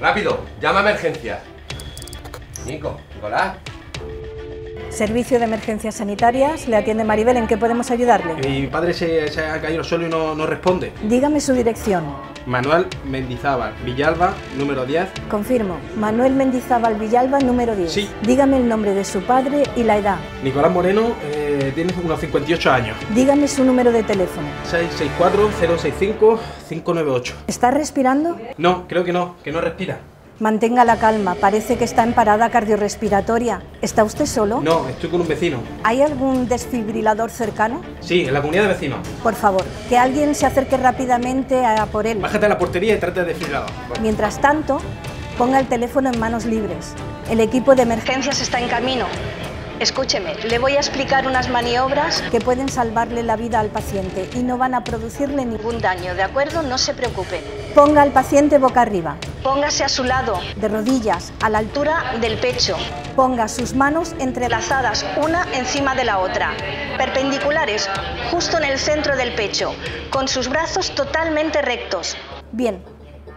Rápido, llama a emergencia. Nico, Nicolás. Servicio de Emergencias Sanitarias, le atiende Maribel, ¿en qué podemos ayudarle? Mi padre se, se ha caído al suelo y no, no responde. Dígame su dirección. Manuel Mendizábal, Villalba, número 10. Confirmo, Manuel Mendizábal Villalba, número 10. Sí. Dígame el nombre de su padre y la edad. Nicolás Moreno eh, tiene unos 58 años. Dígame su número de teléfono. 664-065-598. ¿Está respirando? No, creo que no, que no respira. Mantenga la calma, parece que está en parada cardiorrespiratoria. ¿Está usted solo? No, estoy con un vecino. ¿Hay algún desfibrilador cercano? Sí, en la comunidad de vecinos. Por favor, que alguien se acerque rápidamente a por él. Bájate a la portería y trata de desfibrilador. Mientras tanto, ponga el teléfono en manos libres. El equipo de emergencias está en camino. Escúcheme, le voy a explicar unas maniobras que pueden salvarle la vida al paciente y no van a producirle ningún daño, ¿de acuerdo? No se preocupe. Ponga al paciente boca arriba. Póngase a su lado, de rodillas, a la altura del pecho. Ponga sus manos entrelazadas, una encima de la otra, perpendiculares, justo en el centro del pecho, con sus brazos totalmente rectos. Bien,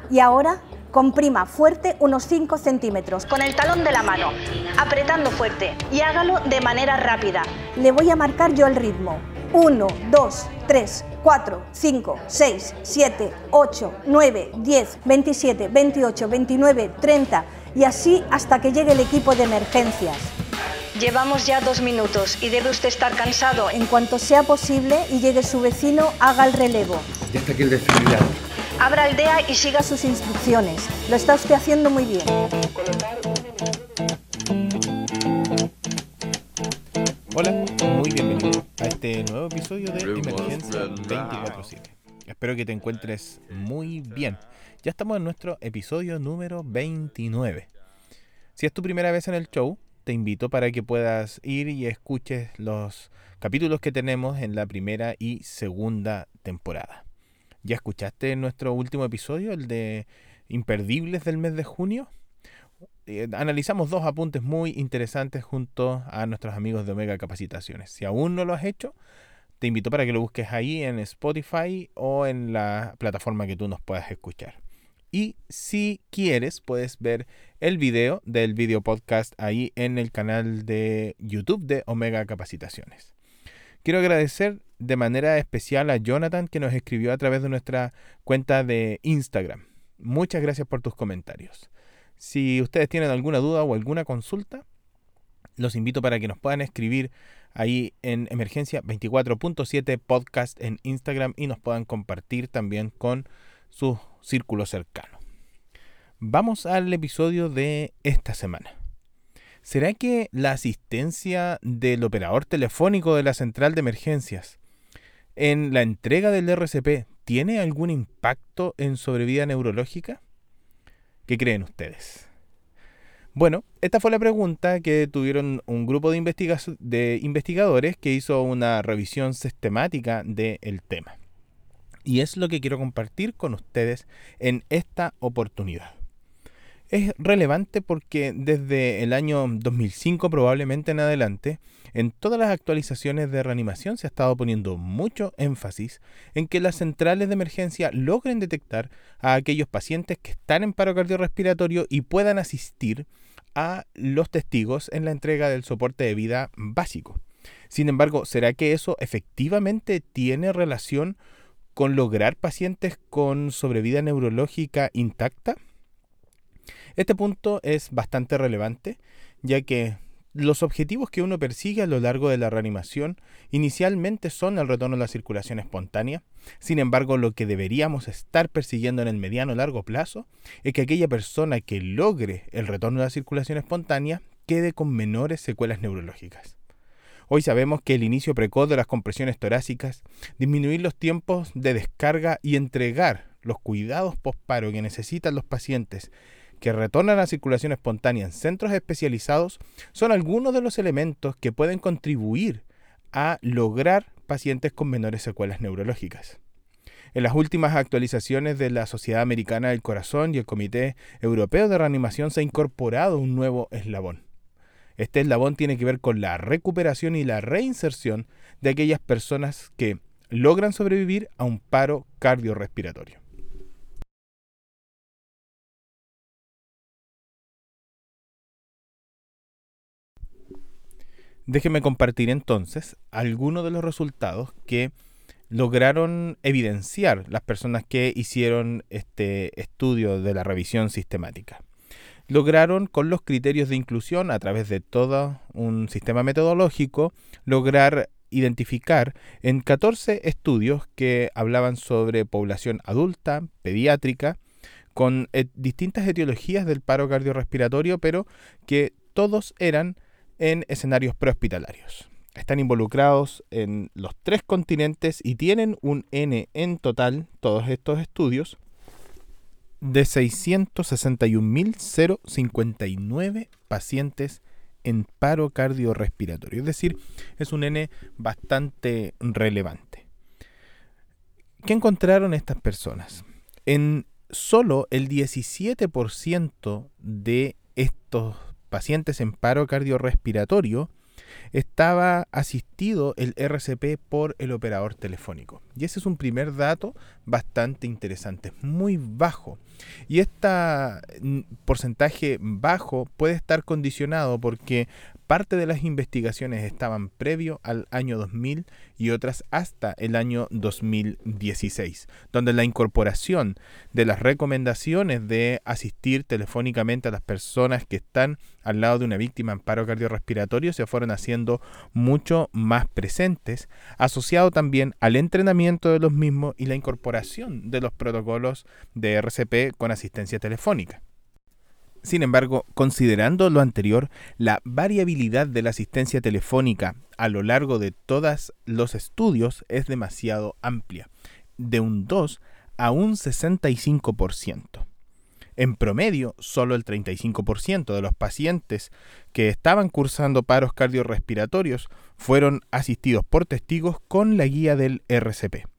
y ahora comprima fuerte unos 5 centímetros con el talón de la mano, apretando fuerte y hágalo de manera rápida. Le voy a marcar yo el ritmo. 1, 2, 3, 4, 5, 6, 7, 8, 9, 10, 27, 28, 29, 30 y así hasta que llegue el equipo de emergencias. Llevamos ya dos minutos y debe usted estar cansado. En cuanto sea posible y llegue su vecino, haga el relevo. Ya está aquí el desfibrilador. Abra el DEA y siga sus instrucciones. Lo está usted haciendo muy bien. Hola, muy bienvenido este nuevo episodio de Emergencia 24-7. Espero que te encuentres muy bien. Ya estamos en nuestro episodio número 29. Si es tu primera vez en el show, te invito para que puedas ir y escuches los capítulos que tenemos en la primera y segunda temporada. ¿Ya escuchaste nuestro último episodio, el de Imperdibles del mes de junio? Eh, analizamos dos apuntes muy interesantes junto a nuestros amigos de Omega Capacitaciones. Si aún no lo has hecho, te invito para que lo busques ahí en Spotify o en la plataforma que tú nos puedas escuchar. Y si quieres, puedes ver el video del video podcast ahí en el canal de YouTube de Omega Capacitaciones. Quiero agradecer de manera especial a Jonathan que nos escribió a través de nuestra cuenta de Instagram. Muchas gracias por tus comentarios. Si ustedes tienen alguna duda o alguna consulta, los invito para que nos puedan escribir ahí en Emergencia 24.7 Podcast en Instagram y nos puedan compartir también con su círculo cercano. Vamos al episodio de esta semana. ¿Será que la asistencia del operador telefónico de la central de emergencias en la entrega del RCP tiene algún impacto en sobrevida neurológica? ¿Qué creen ustedes? Bueno, esta fue la pregunta que tuvieron un grupo de, investiga de investigadores que hizo una revisión sistemática del tema. Y es lo que quiero compartir con ustedes en esta oportunidad. Es relevante porque desde el año 2005 probablemente en adelante, en todas las actualizaciones de reanimación se ha estado poniendo mucho énfasis en que las centrales de emergencia logren detectar a aquellos pacientes que están en paro cardiorrespiratorio y puedan asistir a los testigos en la entrega del soporte de vida básico. Sin embargo, ¿será que eso efectivamente tiene relación con lograr pacientes con sobrevida neurológica intacta? Este punto es bastante relevante, ya que los objetivos que uno persigue a lo largo de la reanimación inicialmente son el retorno a la circulación espontánea. Sin embargo, lo que deberíamos estar persiguiendo en el mediano largo plazo es que aquella persona que logre el retorno a la circulación espontánea quede con menores secuelas neurológicas. Hoy sabemos que el inicio precoz de las compresiones torácicas, disminuir los tiempos de descarga y entregar los cuidados postparo que necesitan los pacientes que retornan a la circulación espontánea en centros especializados son algunos de los elementos que pueden contribuir a lograr pacientes con menores secuelas neurológicas. En las últimas actualizaciones de la Sociedad Americana del Corazón y el Comité Europeo de Reanimación se ha incorporado un nuevo eslabón. Este eslabón tiene que ver con la recuperación y la reinserción de aquellas personas que logran sobrevivir a un paro cardiorrespiratorio. Déjenme compartir entonces algunos de los resultados que lograron evidenciar las personas que hicieron este estudio de la revisión sistemática. Lograron con los criterios de inclusión a través de todo un sistema metodológico lograr identificar en 14 estudios que hablaban sobre población adulta, pediátrica, con eh, distintas etiologías del paro cardiorrespiratorio, pero que todos eran en escenarios prehospitalarios. Están involucrados en los tres continentes y tienen un N en total, todos estos estudios, de 661.059 pacientes en paro cardiorrespiratorio. Es decir, es un N bastante relevante. ¿Qué encontraron estas personas? En solo el 17% de estos pacientes en paro cardiorrespiratorio estaba asistido el RCP por el operador telefónico. Y ese es un primer dato bastante interesante, muy bajo. Y este porcentaje bajo puede estar condicionado porque parte de las investigaciones estaban previo al año 2000 y otras hasta el año 2016, donde la incorporación de las recomendaciones de asistir telefónicamente a las personas que están al lado de una víctima en paro cardiorrespiratorio se fueron haciendo mucho más presentes, asociado también al entrenamiento de los mismos y la incorporación de los protocolos de RCP con asistencia telefónica. Sin embargo, considerando lo anterior, la variabilidad de la asistencia telefónica a lo largo de todos los estudios es demasiado amplia, de un 2 a un 65%. En promedio, solo el 35% de los pacientes que estaban cursando paros cardiorrespiratorios fueron asistidos por testigos con la guía del RCP.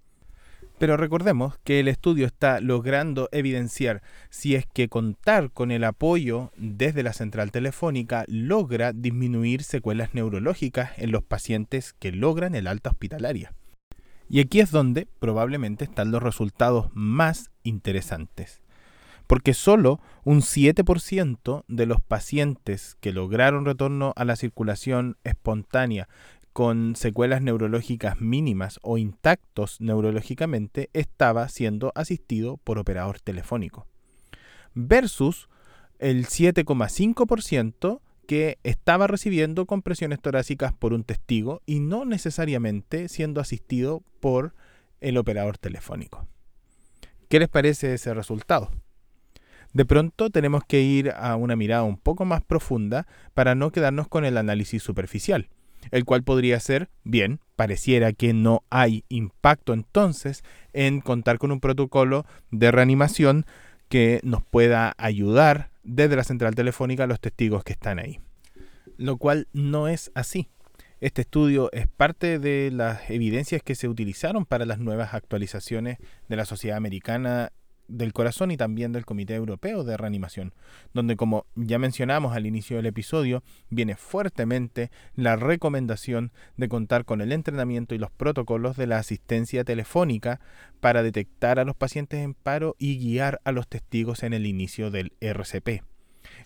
Pero recordemos que el estudio está logrando evidenciar si es que contar con el apoyo desde la central telefónica logra disminuir secuelas neurológicas en los pacientes que logran el alta hospitalaria. Y aquí es donde probablemente están los resultados más interesantes. Porque solo un 7% de los pacientes que lograron retorno a la circulación espontánea con secuelas neurológicas mínimas o intactos neurológicamente estaba siendo asistido por operador telefónico. Versus el 7,5% que estaba recibiendo compresiones torácicas por un testigo y no necesariamente siendo asistido por el operador telefónico. ¿Qué les parece ese resultado? De pronto tenemos que ir a una mirada un poco más profunda para no quedarnos con el análisis superficial el cual podría ser, bien, pareciera que no hay impacto entonces en contar con un protocolo de reanimación que nos pueda ayudar desde la central telefónica a los testigos que están ahí. Lo cual no es así. Este estudio es parte de las evidencias que se utilizaron para las nuevas actualizaciones de la Sociedad Americana del corazón y también del Comité Europeo de Reanimación, donde como ya mencionamos al inicio del episodio, viene fuertemente la recomendación de contar con el entrenamiento y los protocolos de la asistencia telefónica para detectar a los pacientes en paro y guiar a los testigos en el inicio del RCP.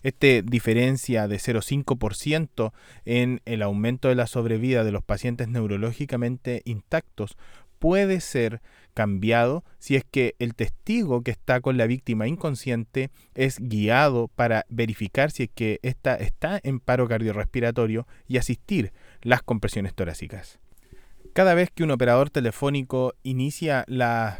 Esta diferencia de 0,5% en el aumento de la sobrevida de los pacientes neurológicamente intactos puede ser cambiado si es que el testigo que está con la víctima inconsciente es guiado para verificar si es que ésta está en paro cardiorrespiratorio y asistir las compresiones torácicas. Cada vez que un operador telefónico inicia la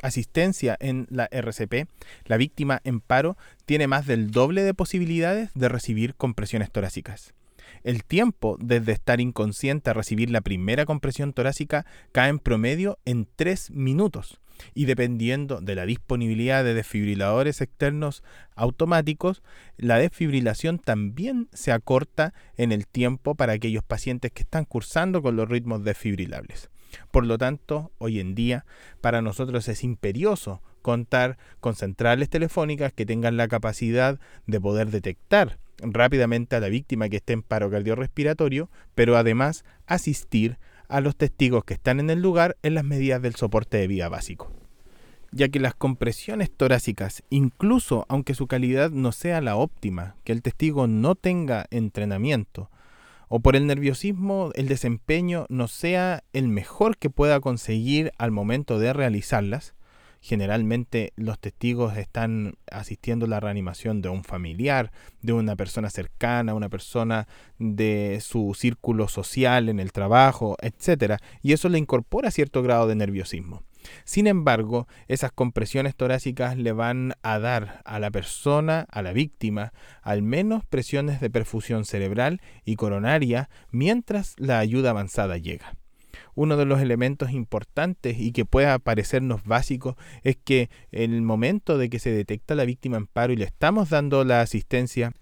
asistencia en la RCP, la víctima en paro tiene más del doble de posibilidades de recibir compresiones torácicas. El tiempo desde estar inconsciente a recibir la primera compresión torácica cae en promedio en 3 minutos y dependiendo de la disponibilidad de desfibriladores externos automáticos, la desfibrilación también se acorta en el tiempo para aquellos pacientes que están cursando con los ritmos desfibrilables. Por lo tanto, hoy en día para nosotros es imperioso contar con centrales telefónicas que tengan la capacidad de poder detectar rápidamente a la víctima que esté en paro cardiorrespiratorio, pero además asistir a los testigos que están en el lugar en las medidas del soporte de vida básico. Ya que las compresiones torácicas, incluso aunque su calidad no sea la óptima, que el testigo no tenga entrenamiento, o por el nerviosismo el desempeño no sea el mejor que pueda conseguir al momento de realizarlas, generalmente los testigos están asistiendo a la reanimación de un familiar, de una persona cercana, una persona de su círculo social en el trabajo, etc. Y eso le incorpora cierto grado de nerviosismo. Sin embargo, esas compresiones torácicas le van a dar a la persona, a la víctima, al menos presiones de perfusión cerebral y coronaria mientras la ayuda avanzada llega. Uno de los elementos importantes y que pueda parecernos básico es que en el momento de que se detecta la víctima en paro y le estamos dando la asistencia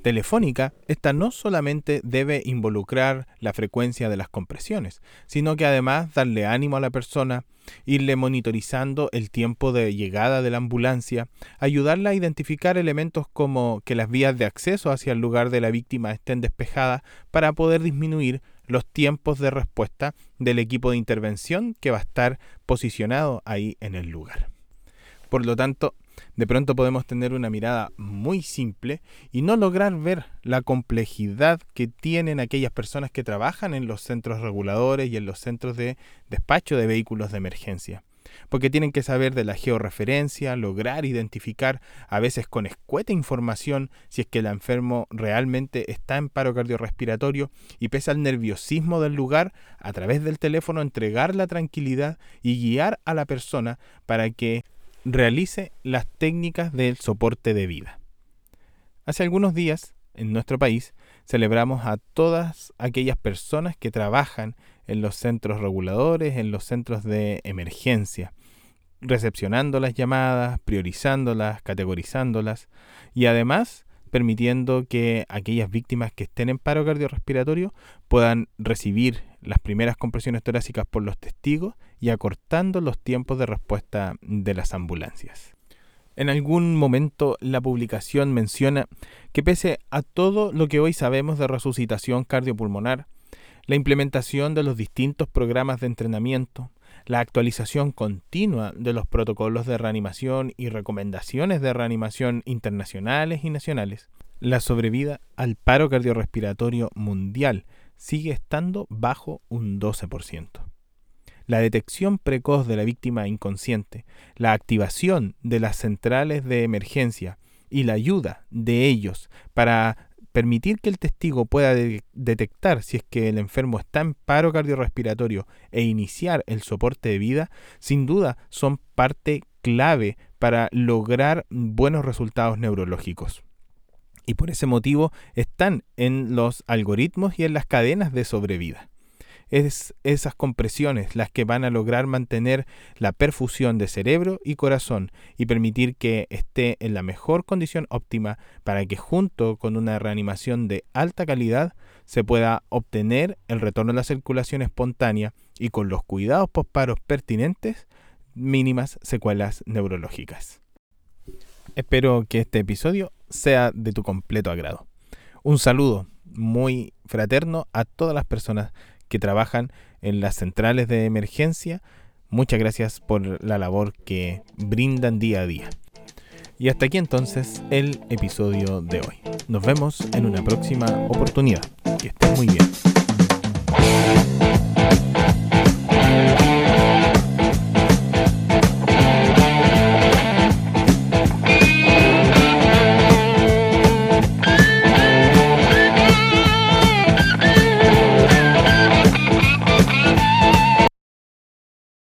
telefónica, esta no solamente debe involucrar la frecuencia de las compresiones, sino que además darle ánimo a la persona, irle monitorizando el tiempo de llegada de la ambulancia, ayudarla a identificar elementos como que las vías de acceso hacia el lugar de la víctima estén despejadas para poder disminuir los tiempos de respuesta del equipo de intervención que va a estar posicionado ahí en el lugar. Por lo tanto, de pronto podemos tener una mirada muy simple y no lograr ver la complejidad que tienen aquellas personas que trabajan en los centros reguladores y en los centros de despacho de vehículos de emergencia. Porque tienen que saber de la georreferencia, lograr identificar a veces con escueta información si es que el enfermo realmente está en paro cardiorrespiratorio y pese al nerviosismo del lugar, a través del teléfono entregar la tranquilidad y guiar a la persona para que realice las técnicas del soporte de vida. Hace algunos días, en nuestro país, celebramos a todas aquellas personas que trabajan en los centros reguladores, en los centros de emergencia, recepcionando las llamadas, priorizándolas, categorizándolas y además permitiendo que aquellas víctimas que estén en paro cardiorrespiratorio puedan recibir las primeras compresiones torácicas por los testigos y acortando los tiempos de respuesta de las ambulancias. En algún momento la publicación menciona que pese a todo lo que hoy sabemos de resucitación cardiopulmonar, la implementación de los distintos programas de entrenamiento, la actualización continua de los protocolos de reanimación y recomendaciones de reanimación internacionales y nacionales, la sobrevida al paro cardiorrespiratorio mundial sigue estando bajo un 12%. La detección precoz de la víctima inconsciente, la activación de las centrales de emergencia y la ayuda de ellos para permitir que el testigo pueda detectar si es que el enfermo está en paro cardiorrespiratorio e iniciar el soporte de vida, sin duda son parte clave para lograr buenos resultados neurológicos. Y por ese motivo están en los algoritmos y en las cadenas de sobrevida es esas compresiones las que van a lograr mantener la perfusión de cerebro y corazón y permitir que esté en la mejor condición óptima para que junto con una reanimación de alta calidad se pueda obtener el retorno de la circulación espontánea y con los cuidados postparos pertinentes mínimas secuelas neurológicas. Espero que este episodio sea de tu completo agrado. Un saludo muy fraterno a todas las personas que trabajan en las centrales de emergencia. Muchas gracias por la labor que brindan día a día. Y hasta aquí entonces el episodio de hoy. Nos vemos en una próxima oportunidad. Que estén muy bien.